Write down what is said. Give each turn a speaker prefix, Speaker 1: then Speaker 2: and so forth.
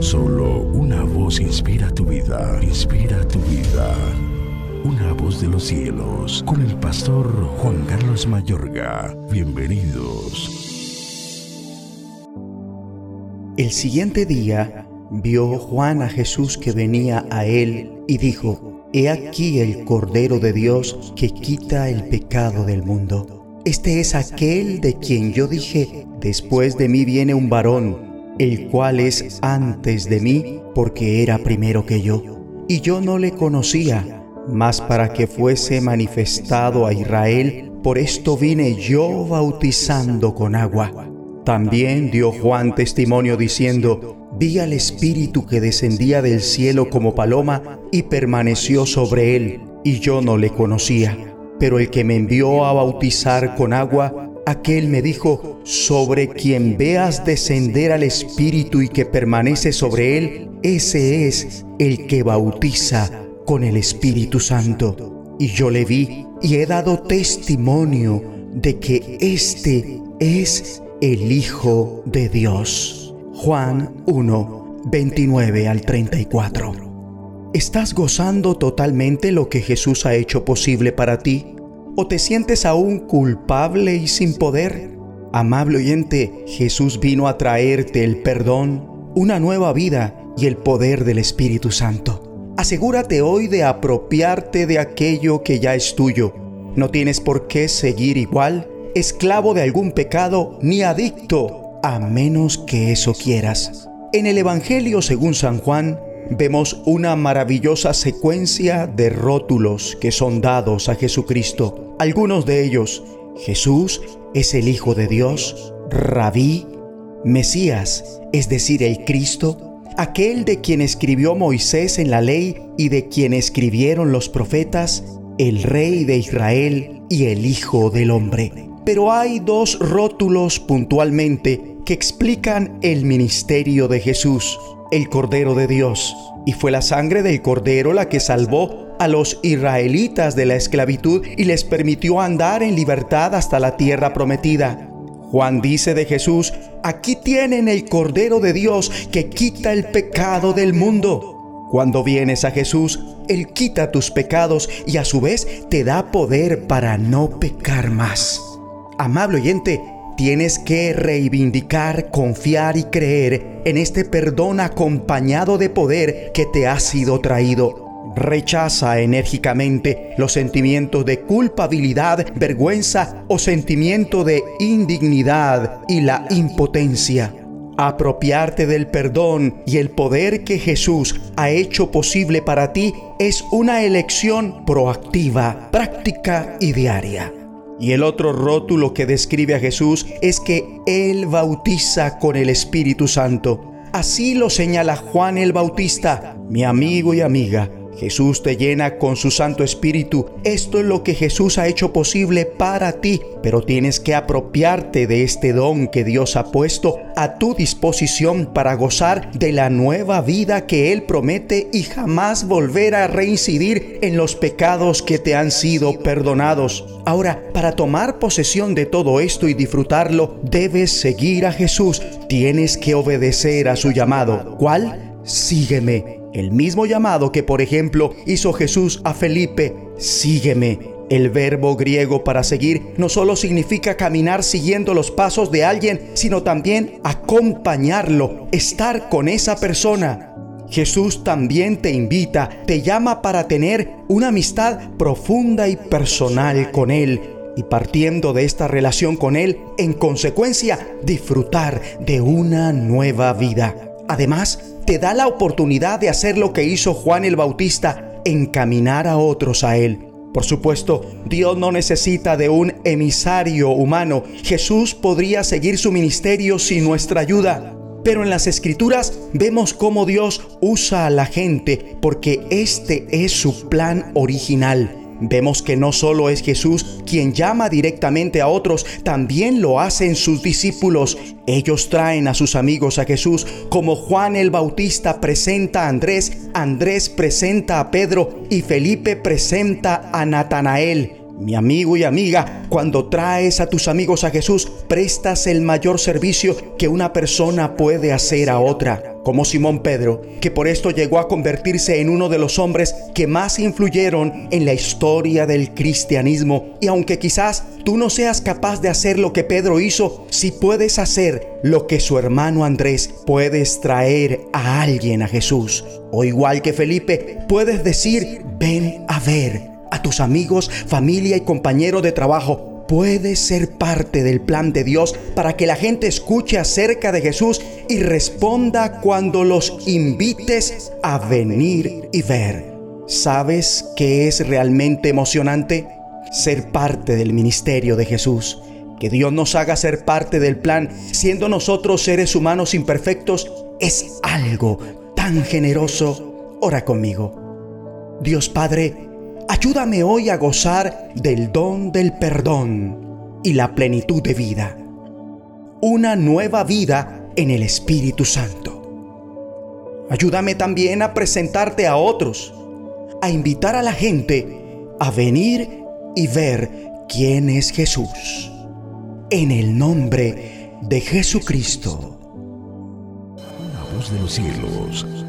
Speaker 1: Solo una voz inspira tu vida, inspira tu vida. Una voz de los cielos, con el pastor Juan Carlos Mayorga. Bienvenidos.
Speaker 2: El siguiente día vio Juan a Jesús que venía a él y dijo, He aquí el Cordero de Dios que quita el pecado del mundo. Este es aquel de quien yo dije, después de mí viene un varón, el cual es antes de mí porque era primero que yo. Y yo no le conocía, mas para que fuese manifestado a Israel, por esto vine yo bautizando con agua. También dio Juan testimonio diciendo, vi al Espíritu que descendía del cielo como paloma y permaneció sobre él, y yo no le conocía. Pero el que me envió a bautizar con agua, aquel me dijo, sobre quien veas descender al Espíritu y que permanece sobre él, ese es el que bautiza con el Espíritu Santo. Y yo le vi y he dado testimonio de que este es el Hijo de Dios. Juan 1, 29 al 34. ¿Estás gozando totalmente lo que Jesús ha hecho posible para ti? ¿O te sientes aún culpable y sin poder? Amable oyente, Jesús vino a traerte el perdón, una nueva vida y el poder del Espíritu Santo. Asegúrate hoy de apropiarte de aquello que ya es tuyo. No tienes por qué seguir igual esclavo de algún pecado ni adicto, a menos que eso quieras. En el Evangelio según San Juan, vemos una maravillosa secuencia de rótulos que son dados a Jesucristo. Algunos de ellos, Jesús es el Hijo de Dios, Rabí, Mesías, es decir, el Cristo, aquel de quien escribió Moisés en la ley y de quien escribieron los profetas, el Rey de Israel y el Hijo del Hombre. Pero hay dos rótulos puntualmente que explican el ministerio de Jesús, el Cordero de Dios. Y fue la sangre del Cordero la que salvó a los israelitas de la esclavitud y les permitió andar en libertad hasta la tierra prometida. Juan dice de Jesús, aquí tienen el Cordero de Dios que quita el pecado del mundo. Cuando vienes a Jesús, Él quita tus pecados y a su vez te da poder para no pecar más. Amable oyente, tienes que reivindicar, confiar y creer en este perdón acompañado de poder que te ha sido traído. Rechaza enérgicamente los sentimientos de culpabilidad, vergüenza o sentimiento de indignidad y la impotencia. Apropiarte del perdón y el poder que Jesús ha hecho posible para ti es una elección proactiva, práctica y diaria. Y el otro rótulo que describe a Jesús es que Él bautiza con el Espíritu Santo. Así lo señala Juan el Bautista, mi amigo y amiga. Jesús te llena con su Santo Espíritu. Esto es lo que Jesús ha hecho posible para ti, pero tienes que apropiarte de este don que Dios ha puesto a tu disposición para gozar de la nueva vida que Él promete y jamás volver a reincidir en los pecados que te han sido perdonados. Ahora, para tomar posesión de todo esto y disfrutarlo, debes seguir a Jesús. Tienes que obedecer a su llamado. ¿Cuál? Sígueme el mismo llamado que, por ejemplo, hizo Jesús a Felipe, sígueme. El verbo griego para seguir no solo significa caminar siguiendo los pasos de alguien, sino también acompañarlo, estar con esa persona. Jesús también te invita, te llama para tener una amistad profunda y personal con Él y partiendo de esta relación con Él, en consecuencia, disfrutar de una nueva vida. Además, te da la oportunidad de hacer lo que hizo Juan el Bautista, encaminar a otros a Él. Por supuesto, Dios no necesita de un emisario humano. Jesús podría seguir su ministerio sin nuestra ayuda. Pero en las escrituras vemos cómo Dios usa a la gente porque este es su plan original Vemos que no solo es Jesús quien llama directamente a otros, también lo hacen sus discípulos. Ellos traen a sus amigos a Jesús, como Juan el Bautista presenta a Andrés, Andrés presenta a Pedro y Felipe presenta a Natanael. Mi amigo y amiga, cuando traes a tus amigos a Jesús, prestas el mayor servicio que una persona puede hacer a otra, como Simón Pedro, que por esto llegó a convertirse en uno de los hombres que más influyeron en la historia del cristianismo. Y aunque quizás tú no seas capaz de hacer lo que Pedro hizo, si puedes hacer lo que su hermano Andrés, puedes traer a alguien a Jesús. O igual que Felipe, puedes decir, ven a ver a tus amigos, familia y compañeros de trabajo. Puedes ser parte del plan de Dios para que la gente escuche acerca de Jesús y responda cuando los invites a venir y ver. ¿Sabes qué es realmente emocionante? Ser parte del ministerio de Jesús. Que Dios nos haga ser parte del plan, siendo nosotros seres humanos imperfectos, es algo tan generoso. Ora conmigo. Dios Padre, Ayúdame hoy a gozar del don del perdón y la plenitud de vida. Una nueva vida en el Espíritu Santo. Ayúdame también a presentarte a otros, a invitar a la gente a venir y ver quién es Jesús. En el nombre de Jesucristo.
Speaker 1: La voz de los cielos